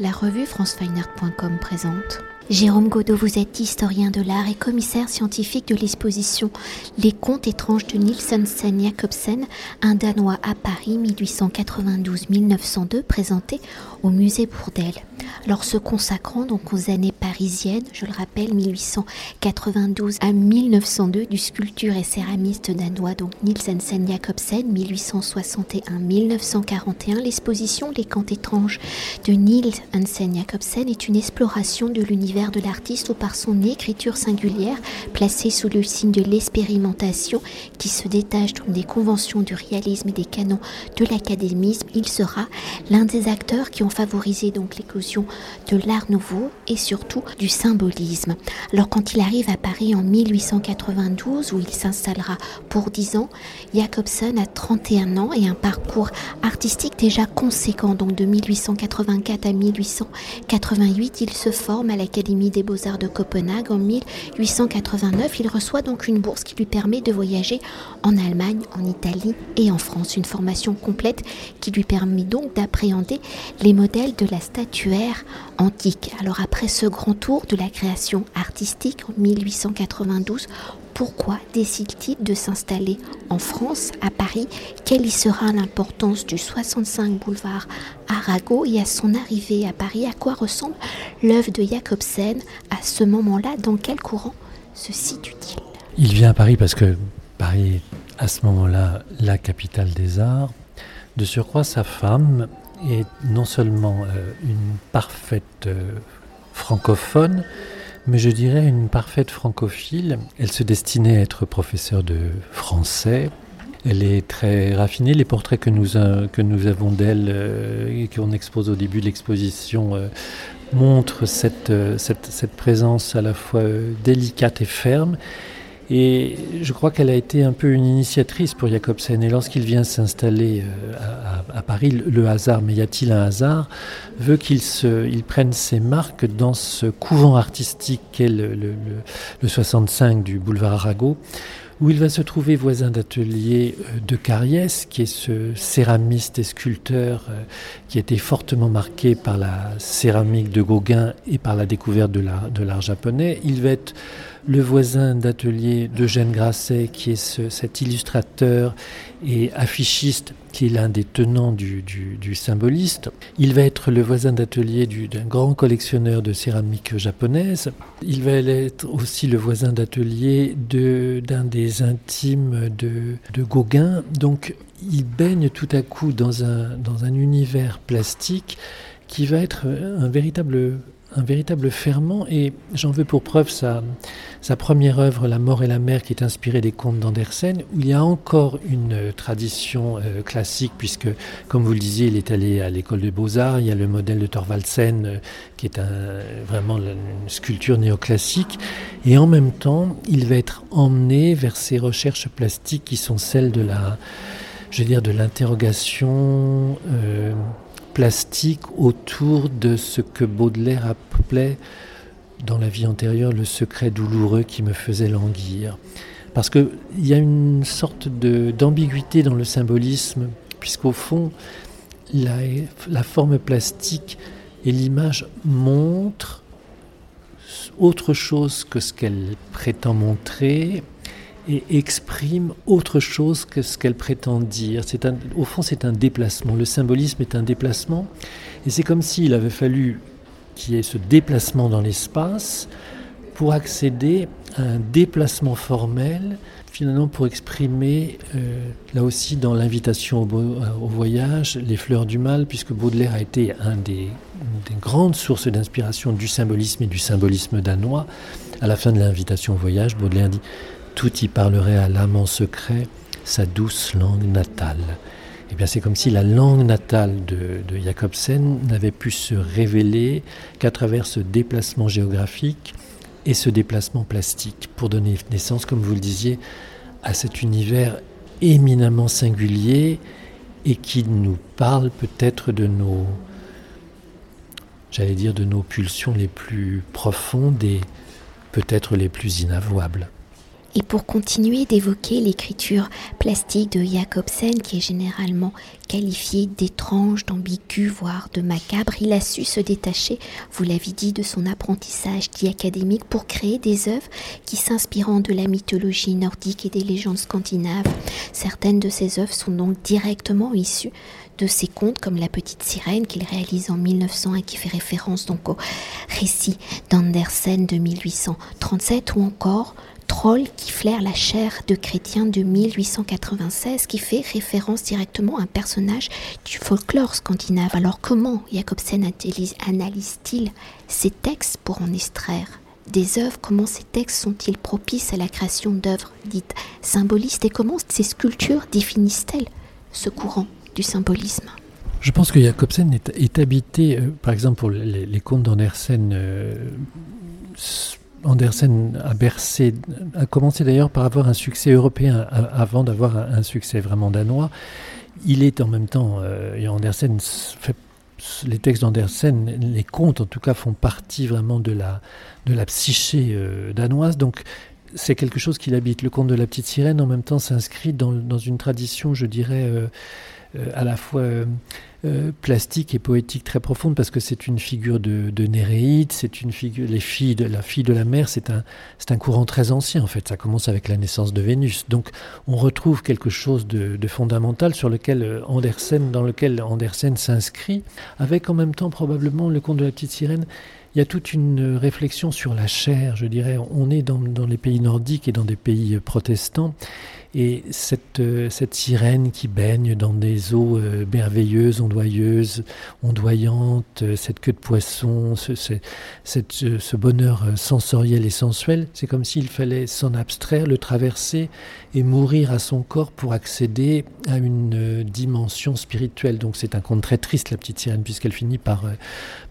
La revue francefineart.com présente. Jérôme Godot, vous êtes historien de l'art et commissaire scientifique de l'exposition Les contes étranges de Nielsen Sen Jacobsen, un Danois à Paris 1892-1902, présenté au musée Bourdelle. Alors se consacrant donc aux années parisiennes, je le rappelle, 1892 à 1902, du sculpture et céramiste danois donc Nielsen Sen Jacobsen, 1861-1941, l'exposition Les contes étranges de Niels Hansen Jacobsen est une exploration de l'univers de l'artiste ou par son écriture singulière, placée sous le signe de l'expérimentation, qui se détache des conventions du réalisme et des canons de l'académisme. Il sera l'un des acteurs qui ont favorisé donc l'éclosion de l'art nouveau et surtout du symbolisme. Alors quand il arrive à Paris en 1892, où il s'installera pour 10 ans, Jacobsen a 31 ans et un parcours artistique déjà conséquent. Donc de 1884 à 1888, il se forme à l'Académie des beaux-arts de Copenhague. En 1889, il reçoit donc une bourse qui lui permet de voyager en Allemagne, en Italie et en France. Une formation complète qui lui permet donc d'appréhender les modèles de la statuaire antique. Alors après ce grand tour de la création artistique en 1892, pourquoi décide-t-il de s'installer en France, à Paris? Quelle y sera l'importance du 65 boulevard Arago et à son arrivée à Paris? À quoi ressemble l'œuvre de Jacobsen à ce moment-là? Dans quel courant se situe-t-il? Il vient à Paris parce que Paris est à ce moment-là la capitale des arts. De surcroît, sa femme est non seulement euh, une parfaite euh, francophone, mais je dirais une parfaite francophile. Elle se destinait à être professeure de français. Elle est très raffinée. Les portraits que nous, que nous avons d'elle euh, et qu'on expose au début de l'exposition montrent cette, cette, présence à la fois délicate et ferme. Et je crois qu'elle a été un peu une initiatrice pour Jacobsen. Et lorsqu'il vient s'installer euh, à, Paris, le hasard, mais y a-t-il un hasard, veut qu'il il prenne ses marques dans ce couvent artistique qu'est le, le, le 65 du boulevard Arago, où il va se trouver voisin d'atelier euh, de Cariès, qui est ce céramiste et sculpteur euh, qui a été fortement marqué par la céramique de Gauguin et par la découverte de l'art japonais. Il va être le voisin d'atelier d'Eugène Grasset, qui est cet illustrateur et affichiste, qui est l'un des tenants du, symboliste. Il va être le voisin d'atelier d'un grand collectionneur de céramique japonaise. Il va être aussi le voisin d'atelier d'un des intimes de, de, Gauguin. Donc il baigne tout à coup dans un, dans un univers plastique qui va être un véritable un véritable ferment et j'en veux pour preuve sa, première œuvre La mort et la mer qui est inspirée des contes d'Andersen où il y a encore une tradition euh, classique puisque comme vous le disiez il est allé à l'école des beaux-arts, il y a le modèle de Thorvaldsen euh, qui est vraiment une sculpture néoclassique et en même temps il va être emmené vers ces recherches plastiques qui sont celles de la je veux dire de l'interrogation euh, plastique autour de ce que Baudelaire appelait dans la vie antérieure le secret douloureux qui me faisait languir. Parce qu'il y a une sorte d'ambiguïté dans le symbolisme, puisqu'au fond, la, la forme plastique et l'image montrent autre chose que ce qu'elle prétend montrer, et exprime autre chose que ce qu'elle prétend dire. Au fond, c'est un déplacement. Le symbolisme est un déplacement, et c'est comme s'il avait fallu qu'il y ait ce déplacement dans l'espace pour accéder à un déplacement formel, finalement pour exprimer, euh, là aussi dans l'invitation au, au, voyage, les fleurs du mal, puisque Baudelaire a été des, des grandes sources d'inspiration du symbolisme et du symbolisme danois. À la fin de l'invitation au voyage, Baudelaire dit tout y parlerait à l'âme en secret sa douce langue natale. Et eh bien, c'est comme si la langue natale de, de Jacobsen n'avait pu se révéler qu'à travers ce déplacement géographique et ce déplacement plastique, pour donner naissance, comme vous le disiez, à cet univers éminemment singulier et qui nous parle peut-être de nos, j'allais dire, de nos pulsions les plus profondes et peut-être les plus inavouables. Et pour continuer d'évoquer l'écriture plastique de Jacobsen, qui est généralement qualifiée d'étrange, d'ambigu, voire de macabre, il a su se détacher, vous l'avez dit, de son apprentissage dit académique pour créer des œuvres qui s'inspirant de la mythologie nordique et des légendes scandinaves. Certaines de ces œuvres sont donc directement issues de ses contes comme La Petite Sirène qu'il réalise en 1900 et qui fait référence donc au récit d'Andersen de 1837 ou encore Troll qui flaire la chair de chrétien de 1896 qui fait référence directement à un personnage du folklore scandinave. Alors comment Jacobsen analyse-t-il ces textes pour en extraire des œuvres, comment ces textes sont-ils propices à la création d'œuvres dites symbolistes? Et comment ces sculptures définissent-elles ce courant du symbolisme? Je pense que Jacobsen est, habité, euh, par exemple pour les, contes d'Andersen, Andersen a commencé d'ailleurs par avoir un succès européen avant d'avoir un, succès vraiment danois. Il est en même temps, euh, et Andersen fait les textes d'Andersen, les contes en tout cas, font partie vraiment de la, de la psyché euh, danoise. Donc c'est quelque chose qu'il habite. Le conte de la petite sirène en même temps s'inscrit dans, dans, une tradition, je dirais, euh, à la fois euh, plastique et poétique très profonde parce que c'est une figure de, de Néréide, c'est une figure, les filles de la fille de la mer, c'est un, c'est un courant très ancien en fait. Ça commence avec la naissance de Vénus. Donc on retrouve quelque chose de, de fondamental sur lequel euh, Andersen, dans lequel Andersen s'inscrit, avec en même temps probablement le conte de la petite sirène il y a toute une réflexion sur la chair, je dirais. On est dans, les pays nordiques et dans des pays protestants, et cette, euh, cette sirène qui baigne dans des eaux euh, merveilleuses, ondoyeuses, ondoyantes, euh, cette queue de poisson, ce bonheur sensoriel et sensuel, c'est comme s'il fallait s'en abstraire, le traverser et mourir à son corps pour accéder à une dimension spirituelle. Donc c'est un conte très triste, la petite sirène, puisqu'elle finit par,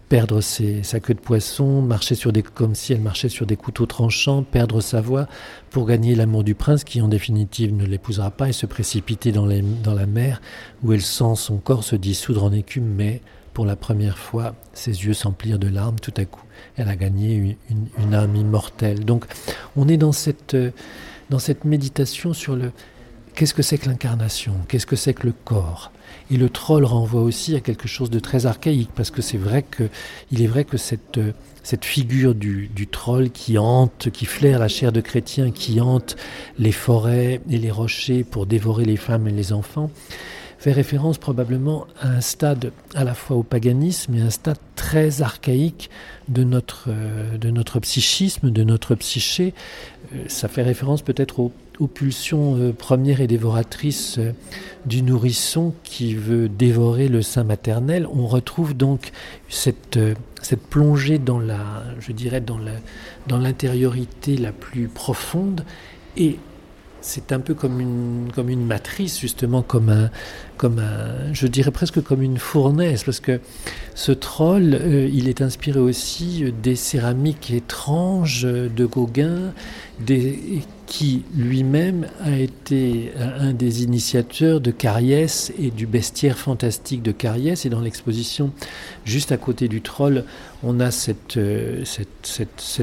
perdre sa queue de poisson, marcher sur des, comme si elle marchait sur des couteaux tranchants, perdre sa voix pour gagner l'amour du prince qui en définitive ne l'épousera pas et se précipiter dans, dans la mer où elle sent son corps se dissoudre en écume, mais pour la première fois, ses yeux s'emplirent de larmes tout à coup. Elle a gagné une, une, âme immortelle. Donc on est dans cette, dans cette méditation sur le qu'est-ce que c'est que l'incarnation, qu'est-ce que c'est que le corps? Et le troll renvoie aussi à quelque chose de très archaïque, parce que c'est vrai que, il est vrai que cette, cette figure du, troll qui hante, qui flaire la chair de chrétien, qui hante les forêts et les rochers pour dévorer les femmes et les enfants, fait référence probablement à un stade à la fois au paganisme et un stade très archaïque de notre, de notre psychisme, de notre psyché. Euh, ça fait référence peut-être au aux pulsions euh, premières et dévoratrices euh, du nourrisson qui veut dévorer le sein maternel, on retrouve donc cette, euh, cette plongée dans la, je dirais, dans la, dans l'intériorité la plus profonde. Et c'est un peu comme une, comme une matrice, justement, comme un, comme un, je dirais presque comme une fournaise, parce que ce troll, il est inspiré aussi des céramiques étranges de Gauguin, des, qui lui-même a été un des initiateurs de Cariès et du bestiaire fantastique de Cariès. Et dans l'exposition, juste à côté du troll, on a cette, euh,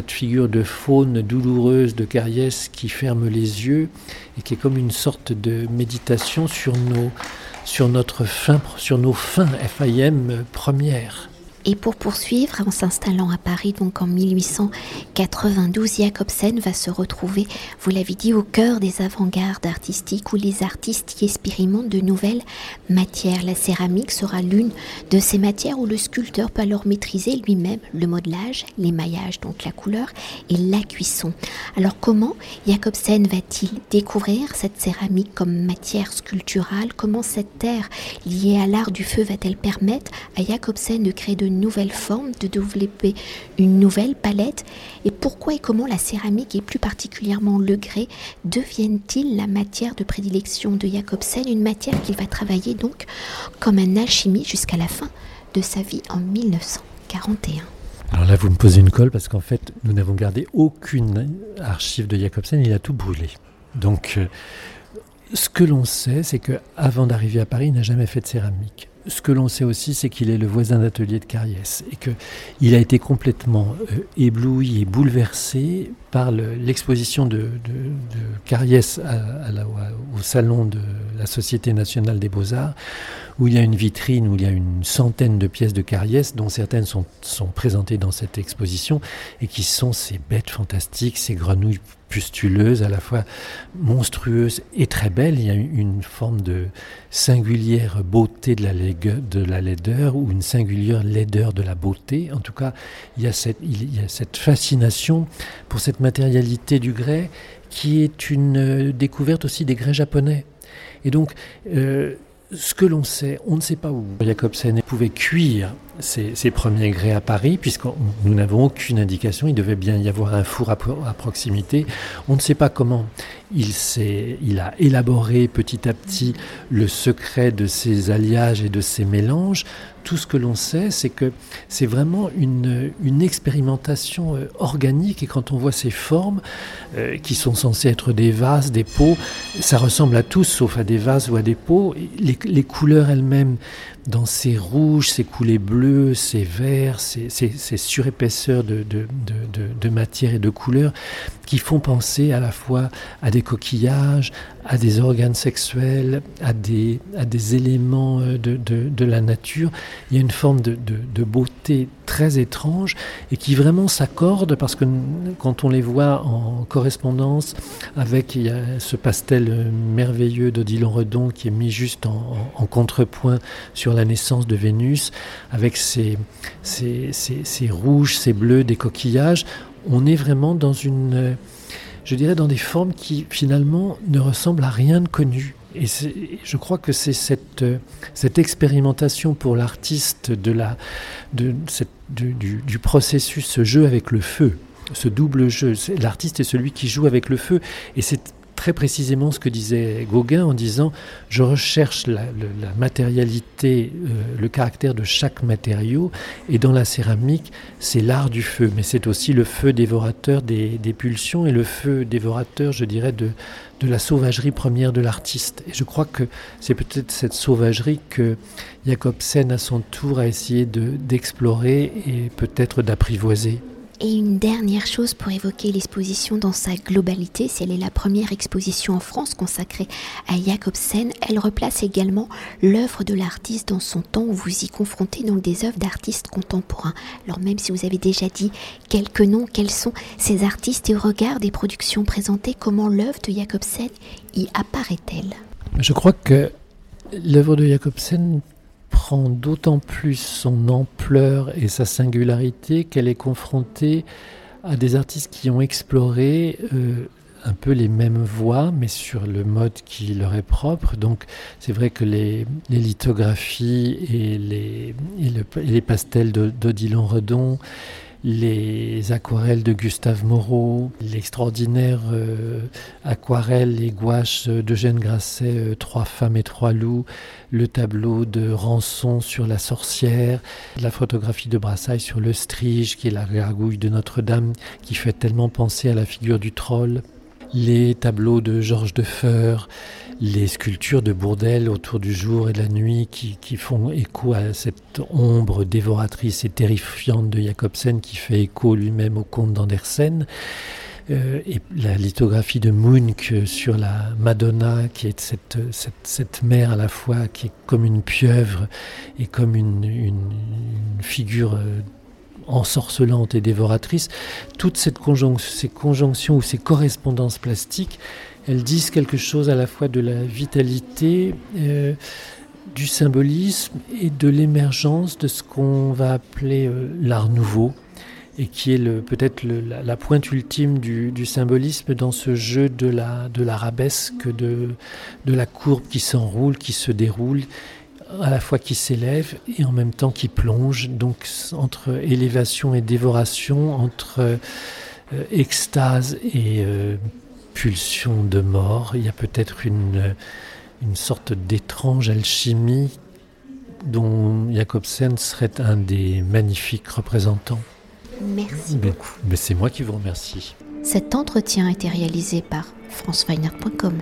figure de faune douloureuse de Cariès qui ferme les yeux et qui est comme une sorte de méditation sur, nos, sur nos fins FIM premières. Et pour poursuivre, en s'installant à Paris, donc en 1892, Jacobsen va se retrouver, vous l'avez dit, au cœur des avant-gardes artistiques où les artistes y expérimentent de nouvelles matières. La céramique sera l'une de ces matières où le sculpteur peut alors maîtriser lui-même le modelage, l'émaillage, donc la couleur, et la cuisson. Alors comment Jacobsen va-t-il découvrir cette céramique comme matière sculpturale? Comment cette terre liée à l'art du feu va-t-elle permettre à Jacobsen de créer de nouvelle forme, de développer une nouvelle palette Et pourquoi et comment la céramique et plus particulièrement le grès deviennent-ils la matière de prédilection de Jacobsen, une matière qu'il va travailler donc comme un alchimie jusqu'à la fin de sa vie en 1941 alors là, vous me posez une colle parce qu'en fait, nous n'avons gardé aucune archive de Jacobsen, il a tout brûlé. Donc, euh, ce que l'on sait, c'est qu'avant d'arriver à Paris, il n'a jamais fait de céramique. Ce que l'on sait aussi, c'est qu'il est le voisin d'atelier de Cariès et qu'il a été complètement euh, ébloui et bouleversé par l'exposition de, de, Cariès au salon de la Société nationale des beaux-arts, où il y a une vitrine où il y a une centaine de pièces de Cariès, dont certaines sont, sont présentées dans cette exposition, et qui sont ces bêtes fantastiques, ces grenouilles pustuleuse, à la fois monstrueuse et très belle. Il y a une forme de singulière beauté de la, de la laideur ou une singulière laideur de la beauté. En tout cas, il y a cette, il y a cette fascination pour cette matérialité du grès qui est une découverte aussi des grès japonais. Et donc, euh, ce que l'on sait, on ne sait pas où Jacobsen pouvait cuire ses, premiers grès à Paris, puisque nous n'avons aucune indication. Il devait bien y avoir un four à, proximité. On ne sait pas comment il, il a élaboré petit à petit le secret de ses alliages et de ses mélanges. Tout ce que l'on sait, c'est que c'est vraiment une, une, expérimentation euh, organique. Et quand on voit ces formes, euh, qui sont censées être des vases, des pots, ça ressemble à tous, sauf à des vases ou à des pots. Les, les couleurs elles-mêmes dans ces rouges, ces coulées bleues, ces verts, ces, surépaisseurs de, de, matière et de couleurs qui font penser à la fois à des coquillages, à des organes sexuels, à des, à des éléments euh, de, la nature. Il y a une forme de, beauté très étrange et qui vraiment s'accorde parce que quand on les voit en correspondance avec ce pastel merveilleux d'Odilon Redon qui est mis juste en, contrepoint sur la naissance de Vénus, avec ses, rouges, ses bleus, des coquillages, on est vraiment dans une, je dirais, dans des formes qui finalement ne ressemblent à rien de connu. Et je crois que c'est cette, cette expérimentation pour l'artiste de la, de, du, du, processus, ce jeu avec le feu, ce double jeu. L'artiste est celui qui joue avec le feu. Et c'est très précisément ce que disait Gauguin en disant je recherche la, matérialité, euh, le caractère de chaque matériau, et dans la céramique, c'est l'art du feu, mais c'est aussi le feu dévorateur des, pulsions et le feu dévorateur, je dirais, de, de la sauvagerie première de l'artiste. Et je crois que c'est peut-être cette sauvagerie que Jacobsen, à son tour, a essayé d'explorer et peut-être d'apprivoiser. Et une dernière chose pour évoquer l'exposition dans sa globalité, si elle est la première exposition en France consacrée à Jacobsen, elle replace également l'œuvre de l'artiste dans son temps où vous y confrontez donc des œuvres d'artistes contemporains. Alors même si vous avez déjà dit quelques noms, quels sont ces artistes et au regard des productions présentées, comment l'œuvre de Jacobsen y apparaît-elle? Je crois que l'œuvre de Jacobsen prend d'autant plus son ampleur et sa singularité qu'elle est confrontée à des artistes qui ont exploré euh, un peu les mêmes voies, mais sur le mode qui leur est propre. Donc c'est vrai que les, lithographies et les, les pastels d'Odilon Redon les aquarelles de Gustave Moreau, l'extraordinaire euh, aquarelle et gouache d'Eugène Grasset, euh, Trois femmes et trois loups, le tableau de Rançon sur la sorcière, la photographie de Brassailles sur le strige, qui est la gargouille de Notre-Dame, qui fait tellement penser à la figure du troll, les tableaux de Georges Defeur, les sculptures de Bourdelle autour du jour et de la nuit qui, font écho à cette ombre dévoratrice et terrifiante de Jacobsen qui fait écho lui-même au conte d'Andersen. Euh, et la lithographie de Munch sur la Madonna, qui est cette, cette, mère à la fois qui est comme une pieuvre et comme une, figure euh, ensorcelante et dévoratrice, toutes cette ces conjonctions ou ces correspondances plastiques elles disent quelque chose à la fois de la vitalité, euh, du symbolisme et de l'émergence de ce qu'on va appeler euh, l'art nouveau et qui est peut-être la, pointe ultime du, symbolisme dans ce jeu de la l'arabesque, de la courbe qui s'enroule, qui se déroule, à la fois qui s'élève et en même temps qui plonge, donc entre élévation et dévoration, entre euh, extase et pulsion de mort. Il y a peut-être une, une sorte d'étrange alchimie dont Jacobsen serait un des magnifiques représentants. Merci beaucoup. Mais c'est moi qui vous remercie. Cet entretien a été réalisé par franceweiner.com.